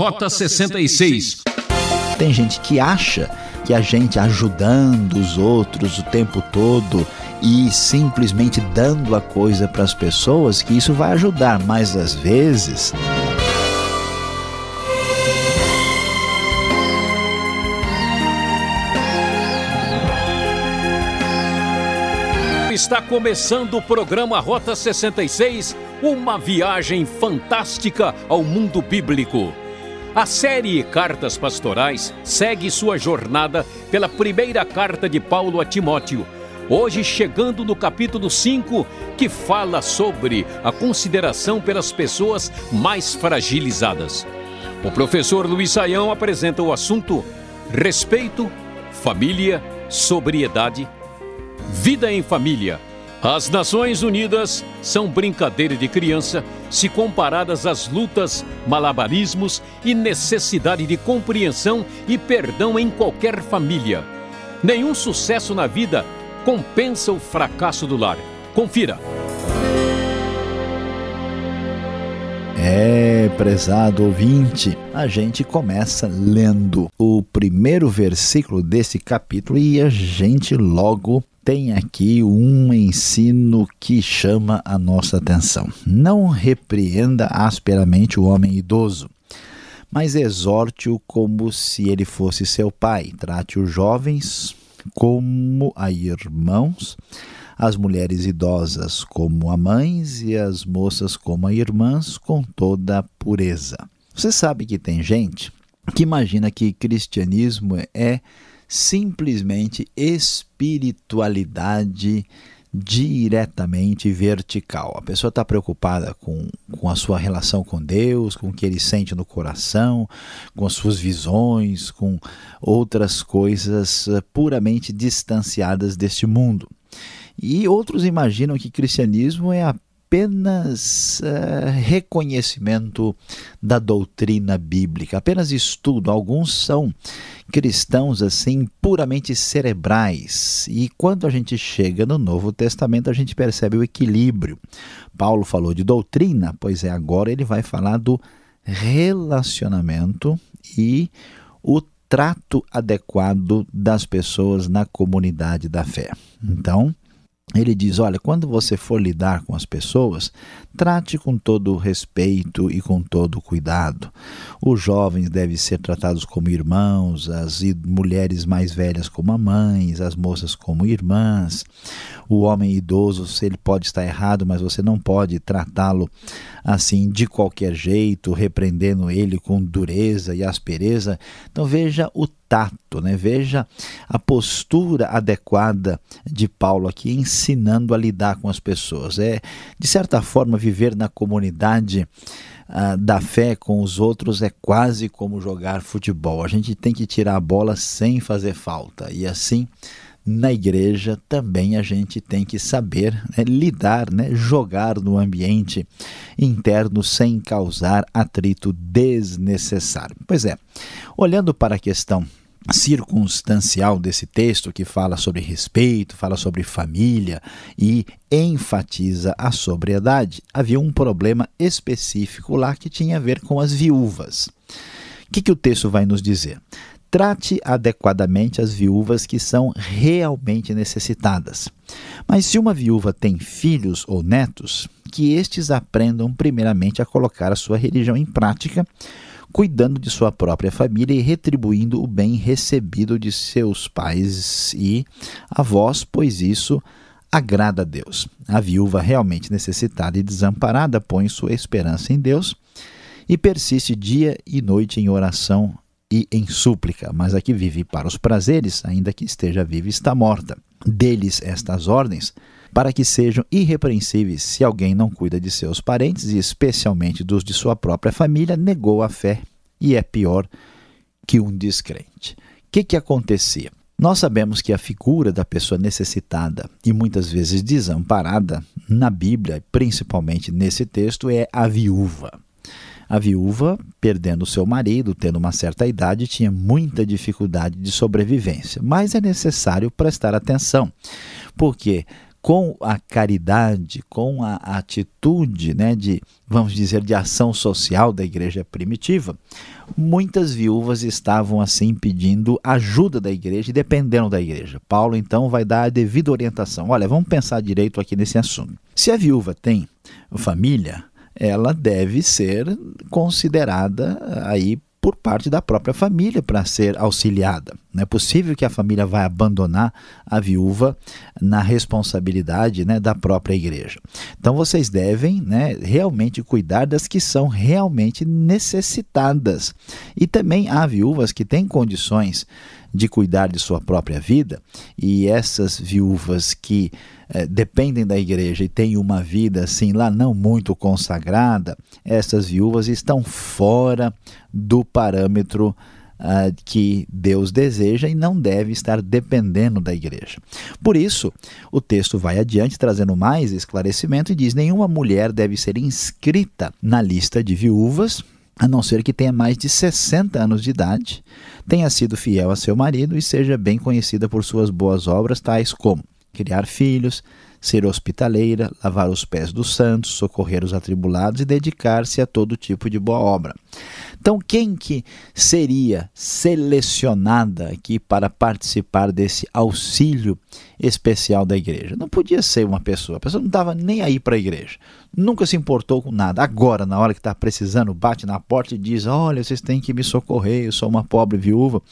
Rota 66. Tem gente que acha que a gente ajudando os outros o tempo todo e simplesmente dando a coisa para as pessoas, que isso vai ajudar, mas às vezes. Está começando o programa Rota 66, uma viagem fantástica ao mundo bíblico. A série Cartas Pastorais segue sua jornada pela primeira carta de Paulo a Timóteo, hoje chegando no capítulo 5, que fala sobre a consideração pelas pessoas mais fragilizadas. O professor Luiz Saião apresenta o assunto Respeito, Família, Sobriedade, Vida em Família as Nações Unidas são brincadeira de criança se comparadas às lutas, malabarismos e necessidade de compreensão e perdão em qualquer família. Nenhum sucesso na vida compensa o fracasso do lar. Confira. É, prezado ouvinte, a gente começa lendo o primeiro versículo desse capítulo e a gente logo tem aqui um ensino que chama a nossa atenção. Não repreenda asperamente o homem idoso, mas exorte-o como se ele fosse seu pai. Trate os jovens como a irmãos, as mulheres idosas como a mães e as moças como a irmãs, com toda a pureza. Você sabe que tem gente que imagina que cristianismo é simplesmente espiritualidade diretamente vertical. A pessoa está preocupada com, com a sua relação com Deus, com o que ele sente no coração, com as suas visões, com outras coisas eh, puramente distanciadas deste mundo. E outros imaginam que cristianismo é a apenas uh, reconhecimento da doutrina bíblica, apenas estudo. Alguns são cristãos assim puramente cerebrais. E quando a gente chega no Novo Testamento, a gente percebe o equilíbrio. Paulo falou de doutrina, pois é, agora ele vai falar do relacionamento e o trato adequado das pessoas na comunidade da fé. Então, ele diz: olha, quando você for lidar com as pessoas, trate com todo respeito e com todo cuidado. Os jovens devem ser tratados como irmãos, as mulheres mais velhas como mães, as moças como irmãs. O homem idoso, ele pode estar errado, mas você não pode tratá-lo assim de qualquer jeito, repreendendo ele com dureza e aspereza. Então veja o tato, né? Veja a postura adequada de Paulo aqui ensinando a lidar com as pessoas. É, de certa forma, viver na comunidade ah, da fé com os outros é quase como jogar futebol. A gente tem que tirar a bola sem fazer falta. E assim, na igreja também a gente tem que saber né, lidar, né, jogar no ambiente interno sem causar atrito desnecessário. Pois é, olhando para a questão circunstancial desse texto que fala sobre respeito, fala sobre família e enfatiza a sobriedade, havia um problema específico lá que tinha a ver com as viúvas. O que, que o texto vai nos dizer? Trate adequadamente as viúvas que são realmente necessitadas. Mas se uma viúva tem filhos ou netos, que estes aprendam primeiramente a colocar a sua religião em prática cuidando de sua própria família e retribuindo o bem recebido de seus pais e avós, pois isso agrada a Deus. A viúva realmente necessitada e desamparada põe sua esperança em Deus e persiste dia e noite em oração e em súplica, mas a que vive para os prazeres, ainda que esteja viva, está morta. Deles estas ordens para que sejam irrepreensíveis se alguém não cuida de seus parentes e especialmente dos de sua própria família, negou a fé e é pior que um descrente. O que, que acontecia? Nós sabemos que a figura da pessoa necessitada e muitas vezes desamparada na Bíblia, principalmente nesse texto, é a viúva. A viúva, perdendo seu marido, tendo uma certa idade, tinha muita dificuldade de sobrevivência, mas é necessário prestar atenção, porque com a caridade, com a atitude né, de, vamos dizer, de ação social da igreja primitiva, muitas viúvas estavam assim pedindo ajuda da igreja e dependendo da igreja. Paulo então vai dar a devida orientação. Olha, vamos pensar direito aqui nesse assunto. Se a viúva tem família, ela deve ser considerada aí por parte da própria família para ser auxiliada. Não é possível que a família vá abandonar a viúva na responsabilidade né, da própria igreja. Então vocês devem né, realmente cuidar das que são realmente necessitadas. E também há viúvas que têm condições de cuidar de sua própria vida, e essas viúvas que eh, dependem da igreja e têm uma vida assim lá não muito consagrada, essas viúvas estão fora do parâmetro Uh, que Deus deseja e não deve estar dependendo da igreja. Por isso, o texto vai adiante trazendo mais esclarecimento e diz: nenhuma mulher deve ser inscrita na lista de viúvas a não ser que tenha mais de 60 anos de idade, tenha sido fiel a seu marido e seja bem conhecida por suas boas obras, tais como criar filhos, ser hospitaleira, lavar os pés dos santos, socorrer os atribulados e dedicar-se a todo tipo de boa obra. Então, quem que seria selecionada aqui para participar desse auxílio especial da igreja? Não podia ser uma pessoa, a pessoa não estava nem aí para a igreja, nunca se importou com nada. Agora, na hora que está precisando, bate na porta e diz: Olha, vocês têm que me socorrer, eu sou uma pobre viúva.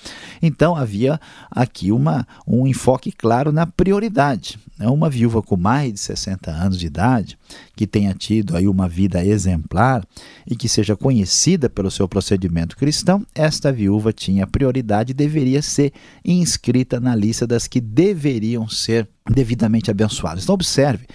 Então, havia aqui uma, um enfoque claro na prioridade. Uma viúva com mais de 60 anos de idade, que tenha tido aí uma vida exemplar e que seja conhecida pelo seu procedimento cristão, esta viúva tinha prioridade e deveria ser inscrita na lista das que deveriam ser devidamente abençoadas. Então observe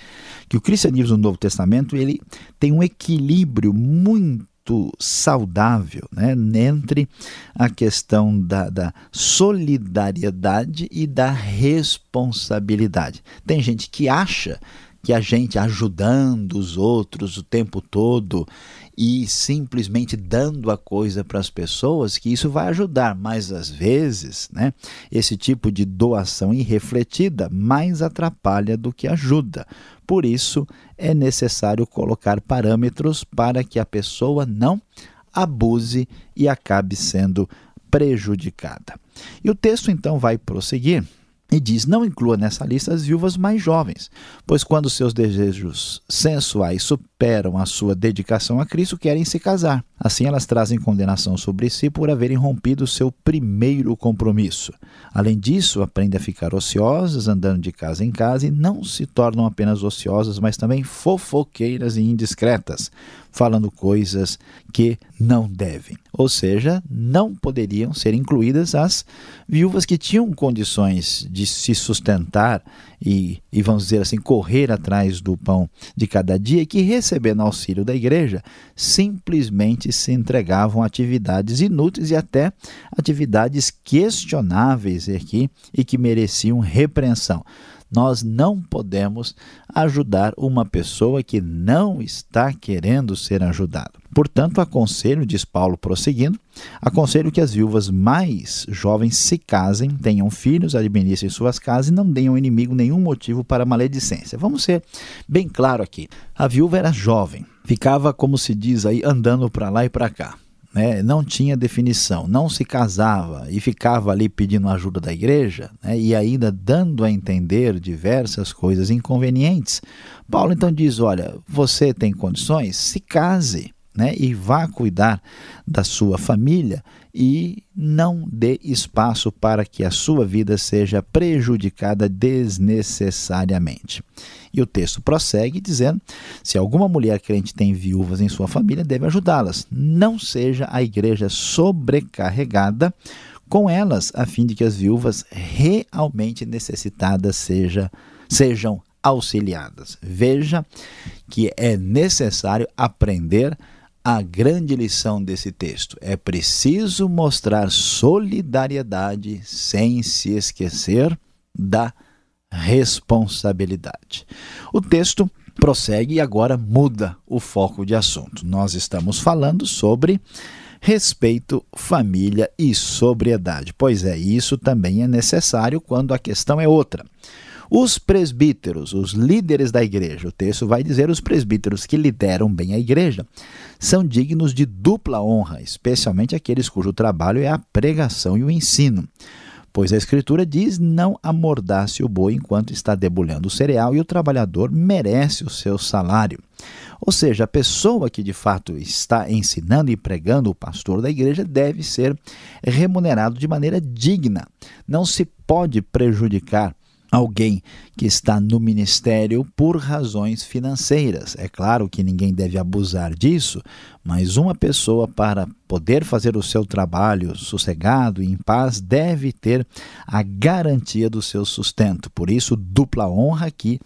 que o cristianismo no Novo Testamento ele tem um equilíbrio muito saudável né, entre a questão da, da, solidariedade e da responsabilidade. Tem gente que acha que a gente ajudando os outros o tempo todo e simplesmente dando a coisa para as pessoas, que isso vai ajudar, mas às vezes, né, esse tipo de doação irrefletida mais atrapalha do que ajuda. Por isso, é necessário colocar parâmetros para que a pessoa não abuse e acabe sendo prejudicada. E o texto então vai prosseguir e diz: Não inclua nessa lista as viúvas mais jovens, pois quando seus desejos sensuais superam a sua dedicação a Cristo, querem se casar. Assim, elas trazem condenação sobre si por haverem rompido seu primeiro compromisso. Além disso, aprendem a ficar ociosas, andando de casa em casa, e não se tornam apenas ociosas, mas também fofoqueiras e indiscretas, falando coisas que não devem. Ou seja, não poderiam ser incluídas as viúvas que tinham condições de se sustentar e, e vamos dizer assim, correr atrás do pão de cada dia e que, recebendo auxílio da igreja, simplesmente se entregavam a atividades inúteis e até atividades questionáveis aqui e que mereciam repreensão. Nós não podemos ajudar uma pessoa que não está querendo ser ajudada. Portanto, aconselho, diz Paulo prosseguindo, aconselho que as viúvas mais jovens se casem, tenham filhos, administrem suas casas e não deem ao inimigo nenhum motivo para maledicência. Vamos ser bem claro aqui. A viúva era jovem, ficava, como se diz aí, andando para lá e para cá né, não tinha definição, não se casava e ficava ali pedindo ajuda da igreja né, e ainda dando a entender diversas coisas inconvenientes. Paulo então diz: olha, você tem condições? Se case né, e vá cuidar da sua família e não dê espaço para que a sua vida seja prejudicada desnecessariamente. E o texto prossegue dizendo: se alguma mulher crente tem viúvas em sua família, deve ajudá-las. Não seja a igreja sobrecarregada com elas, a fim de que as viúvas realmente necessitadas seja, sejam auxiliadas. Veja que é necessário aprender a grande lição desse texto. É preciso mostrar solidariedade sem se esquecer da responsabilidade. O texto prossegue e agora muda o foco de assunto. Nós estamos falando sobre respeito, família e sobriedade. Pois é, isso também é necessário quando a questão é outra. Os presbíteros, os líderes da igreja, o texto vai dizer os presbíteros que lideram bem a igreja, são dignos de dupla honra, especialmente aqueles cujo trabalho é a pregação e o ensino. Pois a Escritura diz: não amordace o boi enquanto está debulhando o cereal, e o trabalhador merece o seu salário. Ou seja, a pessoa que de fato está ensinando e pregando o pastor da igreja deve ser remunerado de maneira digna. Não se pode prejudicar alguém que está no ministério por razões financeiras. É claro que ninguém deve abusar disso, mas uma pessoa, para poder fazer o seu trabalho sossegado e em paz, deve ter a garantia do seu sustento. Por isso, dupla honra aqui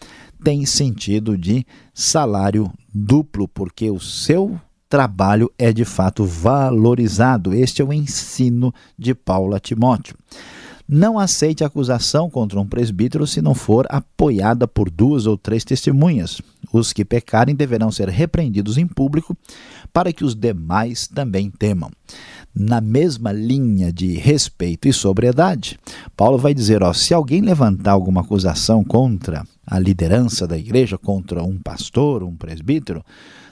tem sentido de salário duplo, porque o seu trabalho é de fato valorizado. Este é o ensino de Paulo a Timóteo. Não aceite acusação contra um presbítero se não for apoiada por duas ou três testemunhas. Os que pecarem deverão ser repreendidos em público, para que os demais também temam. Na mesma linha de respeito e sobriedade, Paulo vai dizer: ó, se alguém levantar alguma acusação contra a liderança da igreja, contra um pastor, um presbítero,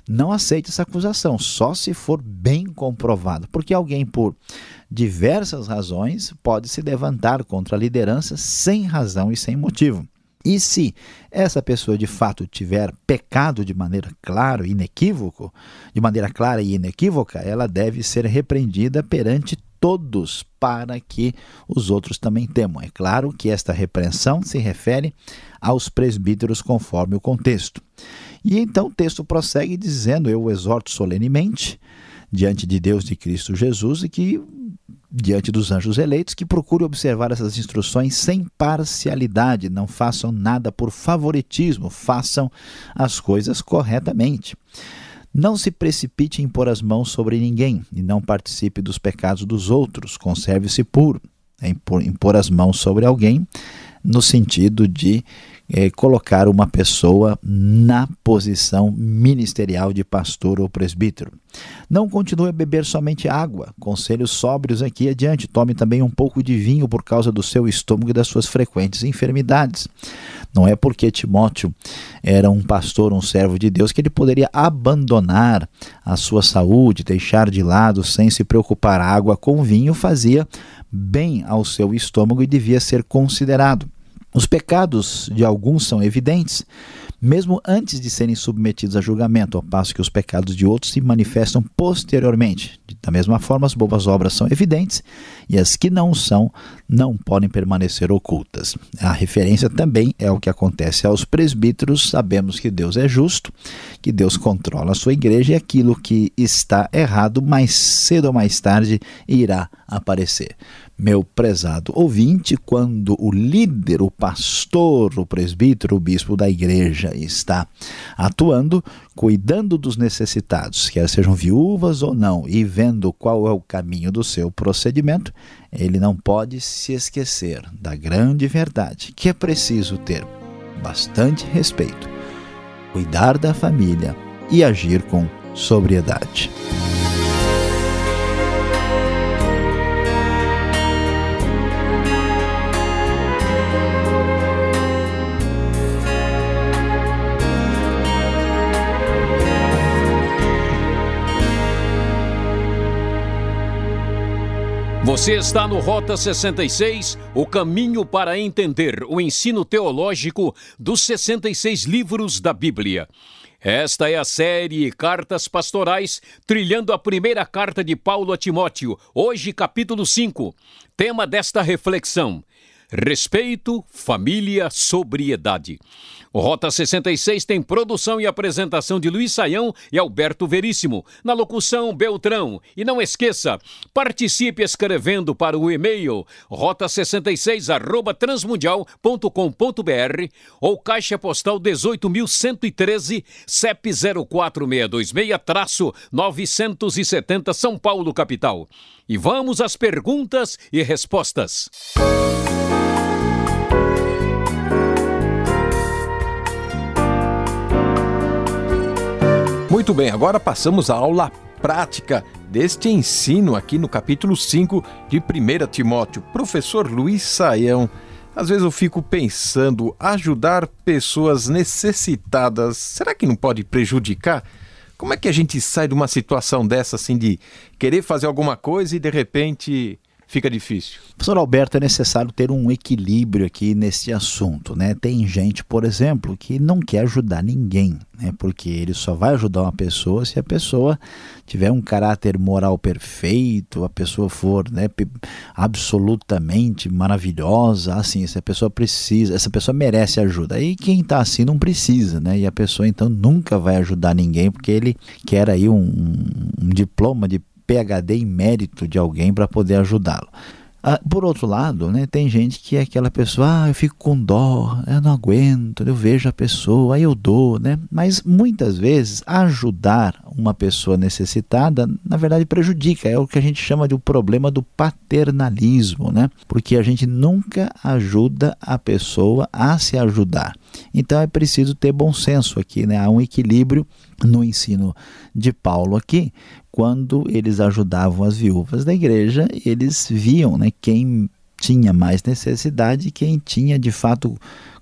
não aceite essa acusação, só se for bem comprovado, porque alguém, por diversas razões, pode se levantar contra a liderança sem razão e sem motivo. E se essa pessoa de fato tiver pecado de maneira clara e inequívoco, de maneira clara e inequívoca, ela deve ser repreendida perante todos para que os outros também temam. É claro que esta repreensão se refere aos presbíteros conforme o contexto. E então o texto prossegue dizendo: Eu exorto solenemente diante de Deus de Cristo Jesus e que diante dos anjos eleitos que procure observar essas instruções sem parcialidade, não façam nada por favoritismo, façam as coisas corretamente. Não se precipite em pôr as mãos sobre ninguém e não participe dos pecados dos outros, conserve-se puro. É impor, impor as mãos sobre alguém no sentido de é, colocar uma pessoa na posição ministerial de pastor ou presbítero. Não continue a beber somente água. Conselhos sóbrios aqui adiante. Tome também um pouco de vinho por causa do seu estômago e das suas frequentes enfermidades. Não é porque Timóteo era um pastor, um servo de Deus, que ele poderia abandonar a sua saúde, deixar de lado sem se preocupar. Água com vinho fazia bem ao seu estômago e devia ser considerado. Os pecados de alguns são evidentes, mesmo antes de serem submetidos a julgamento, ao passo que os pecados de outros se manifestam posteriormente. Da mesma forma, as boas obras são evidentes e as que não são não podem permanecer ocultas. A referência também é o que acontece aos presbíteros. Sabemos que Deus é justo, que Deus controla a sua igreja e aquilo que está errado, mais cedo ou mais tarde, irá aparecer meu prezado ouvinte, quando o líder, o pastor, o presbítero, o bispo da igreja está atuando, cuidando dos necessitados, quer sejam viúvas ou não, e vendo qual é o caminho do seu procedimento, ele não pode se esquecer da grande verdade que é preciso ter bastante respeito, cuidar da família e agir com sobriedade. Você está no Rota 66, o caminho para entender o ensino teológico dos 66 livros da Bíblia. Esta é a série Cartas Pastorais, trilhando a primeira carta de Paulo a Timóteo, hoje capítulo 5. Tema desta reflexão: Respeito, família, sobriedade. O Rota 66 tem produção e apresentação de Luiz Saião e Alberto Veríssimo. Na locução, Beltrão. E não esqueça, participe escrevendo para o e-mail rota66 transmundial.com.br ou caixa postal 18.113 CEP 04626-970 São Paulo, capital. E vamos às perguntas e respostas. Muito bem, agora passamos à aula prática deste ensino aqui no capítulo 5 de 1 Timóteo. Professor Luiz Saião, Às vezes eu fico pensando, ajudar pessoas necessitadas, será que não pode prejudicar? Como é que a gente sai de uma situação dessa, assim, de querer fazer alguma coisa e de repente fica difícil. Professor Alberto, é necessário ter um equilíbrio aqui nesse assunto, né? Tem gente, por exemplo, que não quer ajudar ninguém, né? Porque ele só vai ajudar uma pessoa se a pessoa tiver um caráter moral perfeito, a pessoa for, né, absolutamente maravilhosa, assim, se a pessoa precisa, essa pessoa merece ajuda. Aí quem está assim não precisa, né? E a pessoa então nunca vai ajudar ninguém porque ele quer aí um, um diploma de PhD em mérito de alguém para poder ajudá-lo. Ah, por outro lado, né, tem gente que é aquela pessoa, ah, eu fico com dó, eu não aguento, eu vejo a pessoa, aí eu dou, né? Mas muitas vezes ajudar uma pessoa necessitada, na verdade prejudica, é o que a gente chama de o um problema do paternalismo, né? Porque a gente nunca ajuda a pessoa a se ajudar. Então é preciso ter bom senso aqui, né? Há um equilíbrio no ensino de Paulo aqui, quando eles ajudavam as viúvas da igreja, eles viam né, quem tinha mais necessidade quem tinha de fato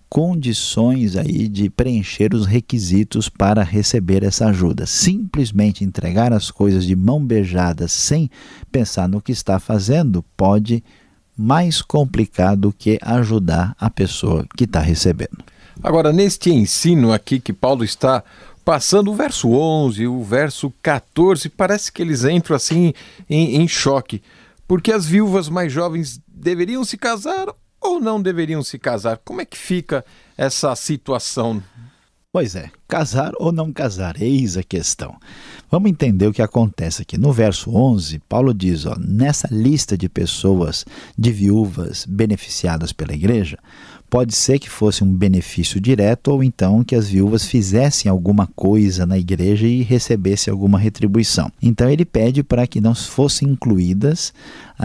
condições aí de preencher os requisitos para receber essa ajuda. Simplesmente entregar as coisas de mão beijada sem pensar no que está fazendo pode mais complicar do que ajudar a pessoa que está recebendo. Agora, neste ensino aqui que Paulo está passando o verso 11, o verso 14, parece que eles entram assim em, em choque, porque as viúvas mais jovens deveriam se casar ou não deveriam se casar? Como é que fica essa situação? Pois é, casar ou não casar, eis a questão. Vamos entender o que acontece aqui. No verso 11, Paulo diz: ó, nessa lista de pessoas, de viúvas beneficiadas pela igreja, pode ser que fosse um benefício direto ou então que as viúvas fizessem alguma coisa na igreja e recebessem alguma retribuição. Então ele pede para que não fossem incluídas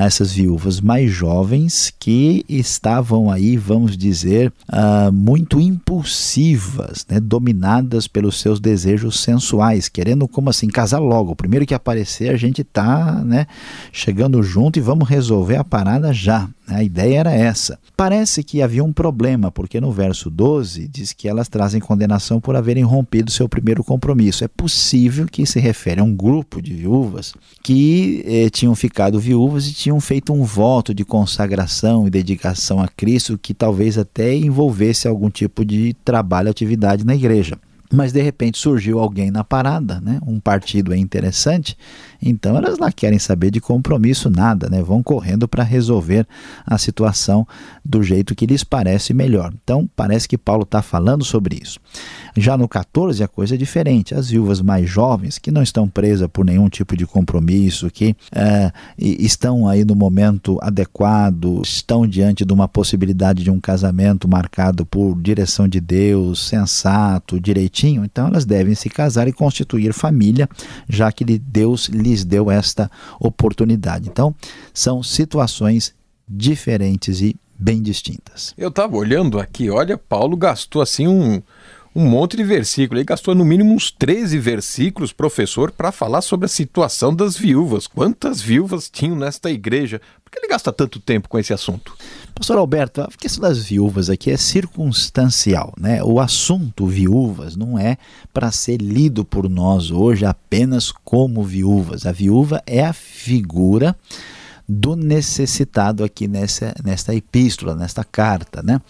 essas viúvas mais jovens que estavam aí, vamos dizer, uh, muito impulsivas, né, dominadas pelos seus desejos sensuais, querendo como assim casar logo. O primeiro que aparecer a gente tá, né, chegando junto e vamos resolver a parada já. A ideia era essa. Parece que havia um problema, porque no verso 12 diz que elas trazem condenação por haverem rompido seu primeiro compromisso. É possível que se refere a um grupo de viúvas que eh, tinham ficado viúvas e tinham feito um voto de consagração e dedicação a Cristo que talvez até envolvesse algum tipo de trabalho, atividade na igreja. Mas de repente surgiu alguém na parada, né? um partido é interessante, então elas não querem saber de compromisso nada, né? vão correndo para resolver a situação do jeito que lhes parece melhor. Então parece que Paulo está falando sobre isso. Já no 14 a coisa é diferente. As viúvas mais jovens, que não estão presas por nenhum tipo de compromisso, que é, estão aí no momento adequado, estão diante de uma possibilidade de um casamento marcado por direção de Deus, sensato, direitinho, então elas devem se casar e constituir família, já que Deus lhes deu esta oportunidade. Então, são situações diferentes e bem distintas. Eu estava olhando aqui, olha, Paulo gastou assim um um monte de versículos. Ele gastou no mínimo uns 13 versículos, professor, para falar sobre a situação das viúvas. Quantas viúvas tinham nesta igreja? Que ele gasta tanto tempo com esse assunto? Pastor Alberto, a questão das viúvas aqui é circunstancial, né? O assunto viúvas não é para ser lido por nós hoje apenas como viúvas. A viúva é a figura do necessitado aqui nessa, nesta epístola, nesta carta, né?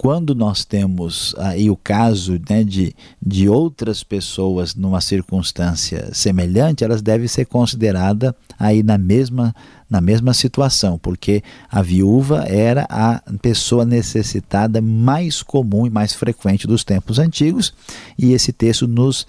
Quando nós temos aí o caso né, de, de outras pessoas numa circunstância semelhante, elas devem ser consideradas aí na mesma, na mesma situação, porque a viúva era a pessoa necessitada mais comum e mais frequente dos tempos antigos, e esse texto nos,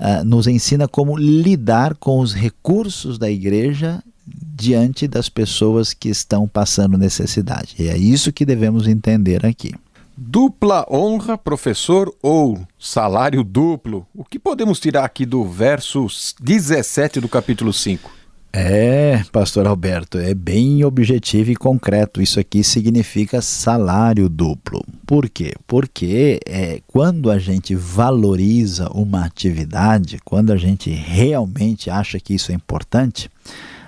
uh, nos ensina como lidar com os recursos da igreja diante das pessoas que estão passando necessidade. E é isso que devemos entender aqui. Dupla honra, professor, ou salário duplo? O que podemos tirar aqui do verso 17 do capítulo 5? É, pastor Alberto, é bem objetivo e concreto. Isso aqui significa salário duplo. Por quê? Porque é, quando a gente valoriza uma atividade, quando a gente realmente acha que isso é importante,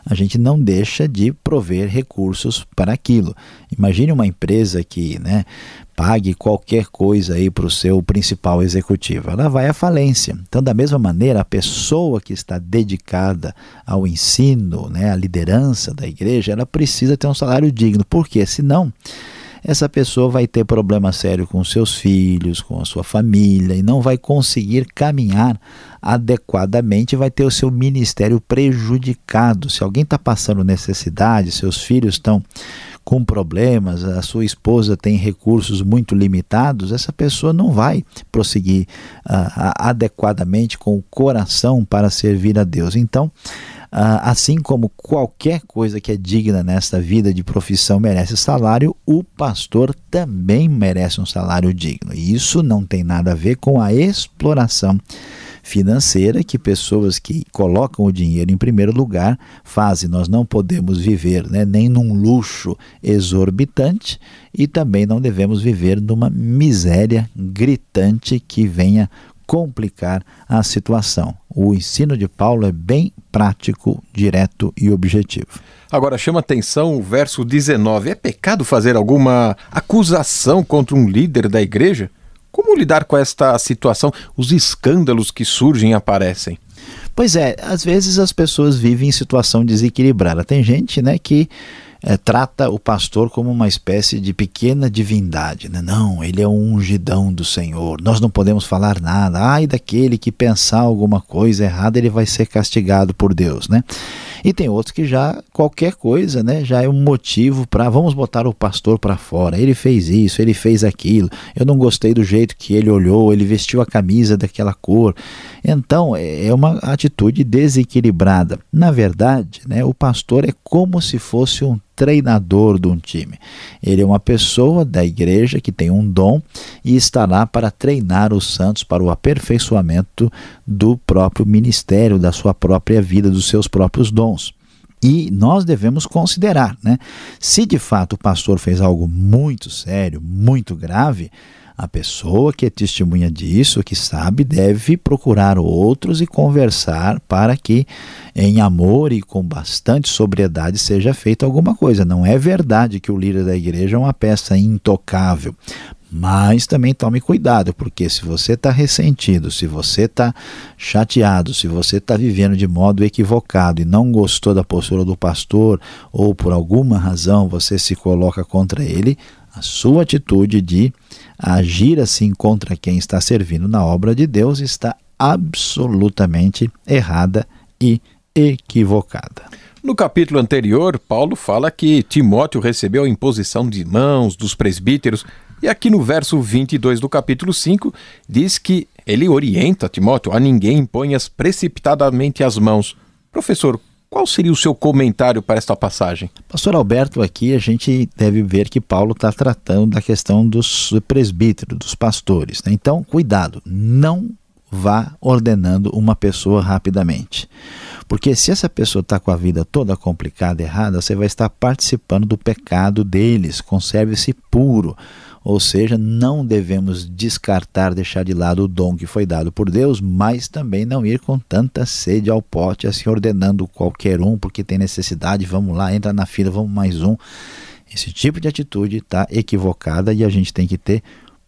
a gente não deixa de prover recursos para aquilo. Imagine uma empresa que né, pague qualquer coisa aí para o seu principal executivo, ela vai à falência. Então, da mesma maneira, a pessoa que está dedicada ao ensino, né, à liderança da igreja, ela precisa ter um salário digno, porque senão essa pessoa vai ter problema sério com seus filhos, com a sua família e não vai conseguir caminhar adequadamente, vai ter o seu ministério prejudicado. Se alguém está passando necessidade, seus filhos estão com problemas, a sua esposa tem recursos muito limitados, essa pessoa não vai prosseguir uh, adequadamente com o coração para servir a Deus. Então, uh, assim como qualquer coisa que é digna nesta vida de profissão merece salário, o pastor também merece um salário digno. E isso não tem nada a ver com a exploração financeira que pessoas que colocam o dinheiro em primeiro lugar fazem. Nós não podemos viver né, nem num luxo exorbitante e também não devemos viver numa miséria gritante que venha complicar a situação. O ensino de Paulo é bem prático, direto e objetivo. Agora chama atenção o verso 19. É pecado fazer alguma acusação contra um líder da igreja? Como lidar com esta situação? Os escândalos que surgem e aparecem. Pois é, às vezes as pessoas vivem em situação desequilibrada. Tem gente, né, que é, trata o pastor como uma espécie de pequena divindade. Né? Não, ele é um ungidão do Senhor. Nós não podemos falar nada. Ai daquele que pensar alguma coisa errada, ele vai ser castigado por Deus, né? E tem outros que já qualquer coisa, né, já é um motivo para vamos botar o pastor para fora. Ele fez isso, ele fez aquilo. Eu não gostei do jeito que ele olhou, ele vestiu a camisa daquela cor. Então, é, é uma atitude desequilibrada. Na verdade, né, o pastor é como se fosse um treinador de um time. Ele é uma pessoa da igreja que tem um dom e está lá para treinar os santos para o aperfeiçoamento do próprio ministério, da sua própria vida, dos seus próprios dons. E nós devemos considerar, né? Se de fato o pastor fez algo muito sério, muito grave, a pessoa que é testemunha disso, que sabe, deve procurar outros e conversar para que, em amor e com bastante sobriedade, seja feita alguma coisa. Não é verdade que o líder da igreja é uma peça intocável. Mas também tome cuidado, porque se você está ressentido, se você está chateado, se você está vivendo de modo equivocado e não gostou da postura do pastor, ou por alguma razão você se coloca contra ele, a sua atitude de agir assim contra quem está servindo na obra de Deus está absolutamente errada e equivocada. No capítulo anterior, Paulo fala que Timóteo recebeu a imposição de mãos dos presbíteros, e aqui no verso 22 do capítulo 5 diz que ele orienta Timóteo a ninguém imponhas precipitadamente as mãos. Professor, qual seria o seu comentário para esta passagem? Pastor Alberto, aqui a gente deve ver que Paulo está tratando da questão dos presbíteros, dos pastores. Né? Então, cuidado, não vá ordenando uma pessoa rapidamente. Porque se essa pessoa está com a vida toda complicada, errada, você vai estar participando do pecado deles. Conserve-se puro. Ou seja, não devemos descartar, deixar de lado o dom que foi dado por Deus, mas também não ir com tanta sede ao pote, assim ordenando qualquer um, porque tem necessidade, vamos lá, entra na fila, vamos mais um. Esse tipo de atitude está equivocada e a gente tem que ter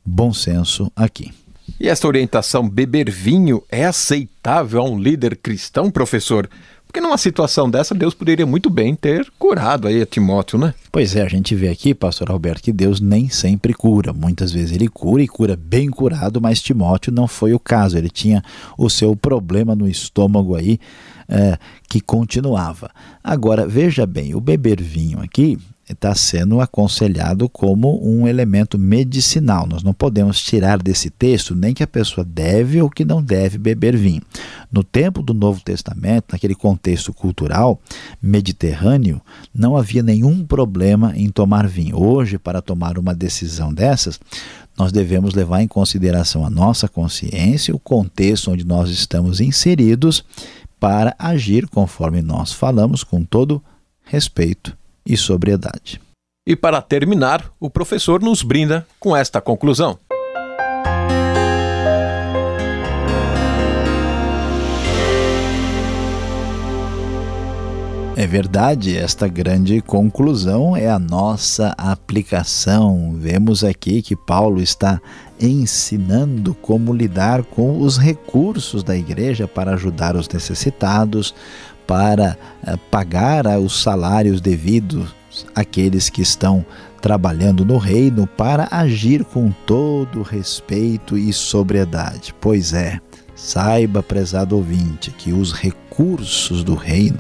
bom senso aqui. E essa orientação beber vinho é aceitável a um líder cristão, professor? Porque numa situação dessa, Deus poderia muito bem ter curado aí a Timóteo, né? Pois é, a gente vê aqui, pastor Alberto, que Deus nem sempre cura. Muitas vezes ele cura e cura bem curado, mas Timóteo não foi o caso. Ele tinha o seu problema no estômago aí é, que continuava. Agora, veja bem, o beber vinho aqui está sendo aconselhado como um elemento medicinal. Nós não podemos tirar desse texto nem que a pessoa deve ou que não deve beber vinho. No tempo do Novo Testamento, naquele contexto cultural mediterrâneo, não havia nenhum problema em tomar vinho. Hoje, para tomar uma decisão dessas, nós devemos levar em consideração a nossa consciência, o contexto onde nós estamos inseridos, para agir conforme nós falamos, com todo respeito e sobriedade. E para terminar, o professor nos brinda com esta conclusão. É verdade, esta grande conclusão é a nossa aplicação. Vemos aqui que Paulo está ensinando como lidar com os recursos da igreja para ajudar os necessitados, para eh, pagar os salários devidos àqueles que estão trabalhando no reino, para agir com todo respeito e sobriedade. Pois é, saiba, prezado ouvinte, que os recursos do reino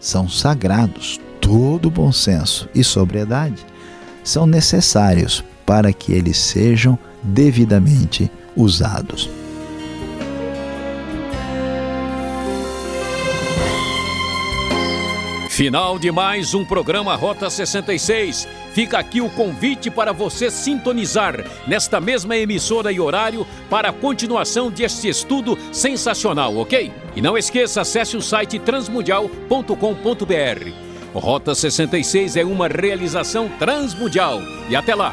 são sagrados, todo bom senso e sobriedade são necessários para que eles sejam devidamente usados. Final de mais um programa Rota 66. Fica aqui o convite para você sintonizar nesta mesma emissora e horário para a continuação deste estudo sensacional, ok? E não esqueça, acesse o site transmundial.com.br. Rota 66 é uma realização transmundial. E até lá!